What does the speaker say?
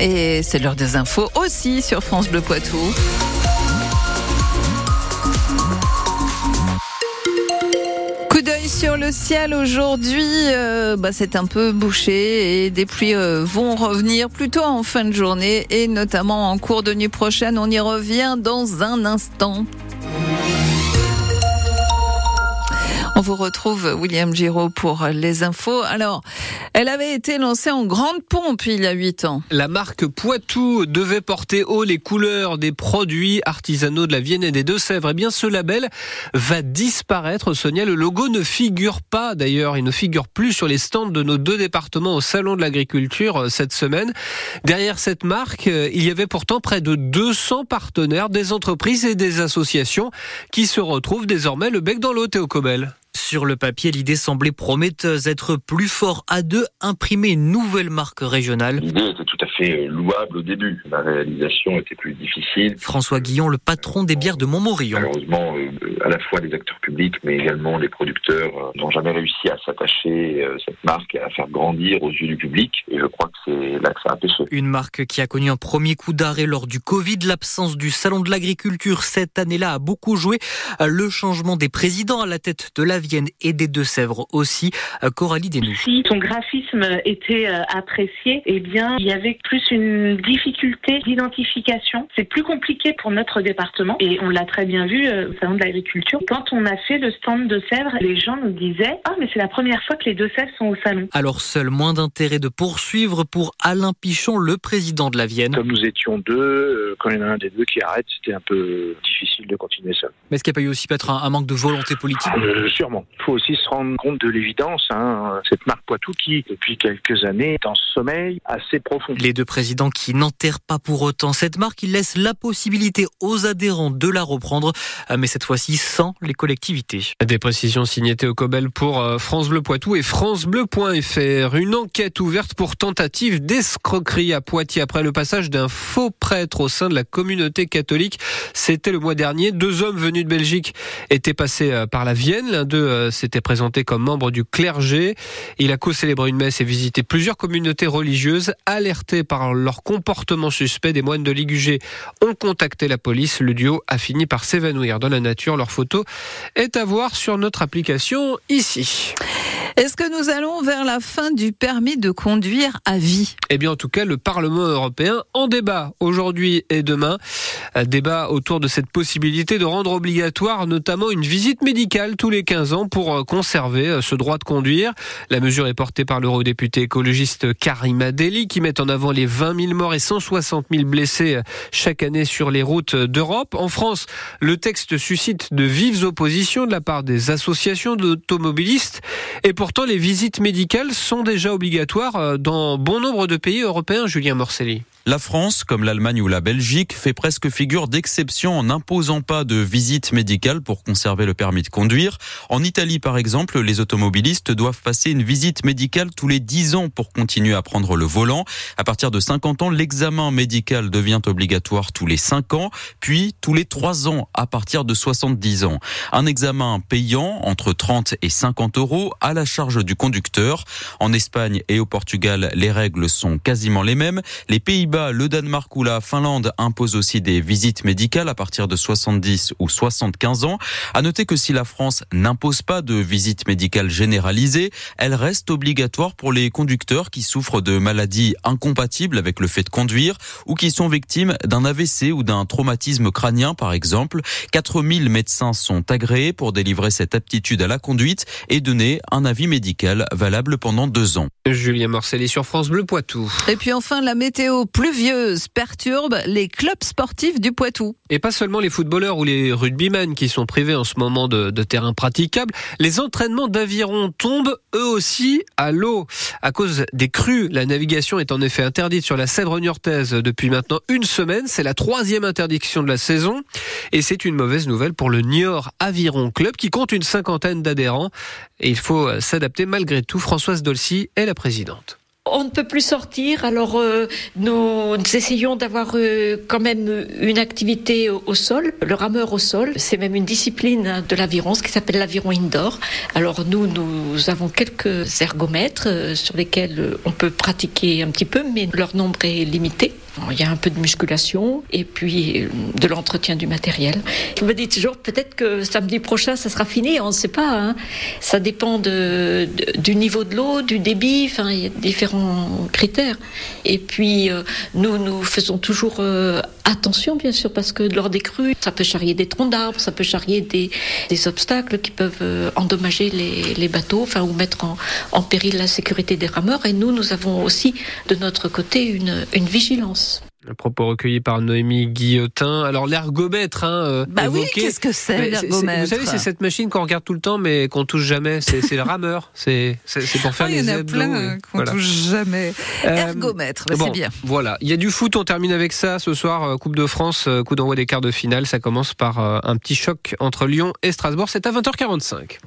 Et c'est l'heure des infos aussi sur France Bleu Poitou. Coup d'œil sur le ciel aujourd'hui, euh, bah, c'est un peu bouché et des pluies euh, vont revenir plutôt en fin de journée et notamment en cours de nuit prochaine. On y revient dans un instant. On vous retrouve, William Giraud, pour les infos. Alors, elle avait été lancée en grande pompe il y a huit ans. La marque Poitou devait porter haut les couleurs des produits artisanaux de la Vienne et des Deux-Sèvres. Eh bien, ce label va disparaître, Sonia. Le logo ne figure pas, d'ailleurs, il ne figure plus sur les stands de nos deux départements au Salon de l'Agriculture euh, cette semaine. Derrière cette marque, euh, il y avait pourtant près de 200 partenaires, des entreprises et des associations qui se retrouvent désormais le bec dans l'eau, Théo Cobel. Sur le papier, l'idée semblait prometteuse, être plus fort à deux, imprimer une nouvelle marque régionale. À fait louable au début. La réalisation était plus difficile. François Guillon, le patron des bières de Montmorillon. Malheureusement, euh, à la fois les acteurs publics, mais également les producteurs euh, n'ont jamais réussi à s'attacher euh, cette marque et à la faire grandir aux yeux du public. Et je crois que c'est là que ça a pêché. Une marque qui a connu un premier coup d'arrêt lors du Covid. L'absence du salon de l'agriculture cette année-là a beaucoup joué. Le changement des présidents à la tête de la Vienne et des Deux-Sèvres aussi. Coralie Desnoux. Si son graphisme était apprécié, eh bien, il y avait plus une difficulté d'identification. C'est plus compliqué pour notre département et on l'a très bien vu au salon de l'agriculture. Quand on a fait le stand de Sèvres, les gens nous disaient Ah, mais c'est la première fois que les deux Sèvres sont au salon. Alors, seul moins d'intérêt de poursuivre pour Alain Pichon, le président de la Vienne. Comme nous étions deux, quand il y en a un des deux qui arrête, c'était un peu difficile de continuer seul. Mais est-ce qu'il n'y a pas eu aussi peut-être un, un manque de volonté politique? Euh, Sûrement. Il faut aussi se rendre compte de l'évidence. Hein. Cette marque Poitou qui, depuis quelques années, est en sommeil assez profond. Les deux présidents qui n'enterrent pas pour autant cette marque, ils laissent la possibilité aux adhérents de la reprendre, mais cette fois-ci sans les collectivités. Des précisions signées Théo Cobel pour euh, France Bleu Poitou et francebleu.fr. Une enquête ouverte pour tentative d'escroquerie à Poitiers après le passage d'un faux prêtre au sein de la communauté catholique. C'était le mois dernier. Deux hommes venus de Belgique étaient passés euh, par la Vienne. L'un d'eux euh, s'était présenté comme membre du clergé. Il a co-célébré une messe et visité plusieurs communautés religieuses. Par leur comportement suspect, des moines de Ligugé ont contacté la police. Le duo a fini par s'évanouir dans la nature. Leur photo est à voir sur notre application ici. Est-ce que nous allons vers la fin du permis de conduire à vie? Eh bien, en tout cas, le Parlement européen en débat aujourd'hui et demain. Débat autour de cette possibilité de rendre obligatoire notamment une visite médicale tous les 15 ans pour conserver ce droit de conduire. La mesure est portée par l'eurodéputé écologiste Karima Deli qui met en avant les 20 000 morts et 160 000 blessés chaque année sur les routes d'Europe. En France, le texte suscite de vives oppositions de la part des associations d'automobilistes et pourtant les visites médicales sont déjà obligatoires dans bon nombre de pays européens, Julien Morcelli? La France, comme l'Allemagne ou la Belgique, fait presque figure d'exception en n'imposant pas de visite médicale pour conserver le permis de conduire. En Italie, par exemple, les automobilistes doivent passer une visite médicale tous les 10 ans pour continuer à prendre le volant. À partir de 50 ans, l'examen médical devient obligatoire tous les 5 ans, puis tous les 3 ans à partir de 70 ans. Un examen payant entre 30 et 50 euros à la charge du conducteur. En Espagne et au Portugal, les règles sont quasiment les mêmes. Le Danemark ou la Finlande imposent aussi des visites médicales à partir de 70 ou 75 ans. À noter que si la France n'impose pas de visite médicale généralisée, elle reste obligatoire pour les conducteurs qui souffrent de maladies incompatibles avec le fait de conduire ou qui sont victimes d'un AVC ou d'un traumatisme crânien par exemple. 4000 médecins sont agréés pour délivrer cette aptitude à la conduite et donner un avis médical valable pendant deux ans. Julien Morcelli sur France Bleu Poitou. Et puis enfin, la météo pluvieuse perturbe les clubs sportifs du Poitou. Et pas seulement les footballeurs ou les rugbymen qui sont privés en ce moment de, terrain praticable. Les entraînements d'aviron tombent eux aussi à l'eau. À cause des crues, la navigation est en effet interdite sur la Sèvre niortaise depuis maintenant une semaine. C'est la troisième interdiction de la saison. Et c'est une mauvaise nouvelle pour le Niort Aviron Club qui compte une cinquantaine d'adhérents. Et il faut s'adapter malgré tout. Françoise Dolcy est la présidente. On ne peut plus sortir, alors euh, nous, essayons d'avoir euh, quand même une activité au, sol, le rameur au sol. C'est même une discipline de l'aviron, ce qui s'appelle l'aviron indoor. Alors nous, nous avons quelques ergomètres euh, sur lesquels on peut pratiquer un petit peu, mais leur nombre est limité. Il y a un peu de musculation et puis de l'entretien du matériel. Je me dis toujours peut-être que samedi prochain ça sera fini, on ne sait pas. Hein. Ça dépend de, du niveau de l'eau, du débit, enfin il y a différents critères. Et puis euh, nous nous faisons toujours euh, attention bien sûr parce que lors des crues ça peut charrier des troncs d'arbres, ça peut charrier des, des obstacles qui peuvent euh, endommager les, les, bateaux, enfin ou mettre en, en péril la sécurité des rameurs. Et nous nous avons aussi de notre côté une, une vigilance. Un propos recueilli par Noémie Guillotin. Alors l'ergomètre, hein, euh, bah oui, qu'est-ce que c'est l'ergomètre Vous savez, c'est cette machine qu'on regarde tout le temps, mais qu'on touche jamais. C'est le rameur. C'est pour faire oh, les Il y en a plein qu'on touche jamais. Euh, ergomètre, bah, c'est bien. Voilà. Il y a du foot. On termine avec ça ce soir. Euh, coupe de France, coup d'envoi des quarts de finale. Ça commence par un petit choc entre Lyon et Strasbourg. C'est à 20h45.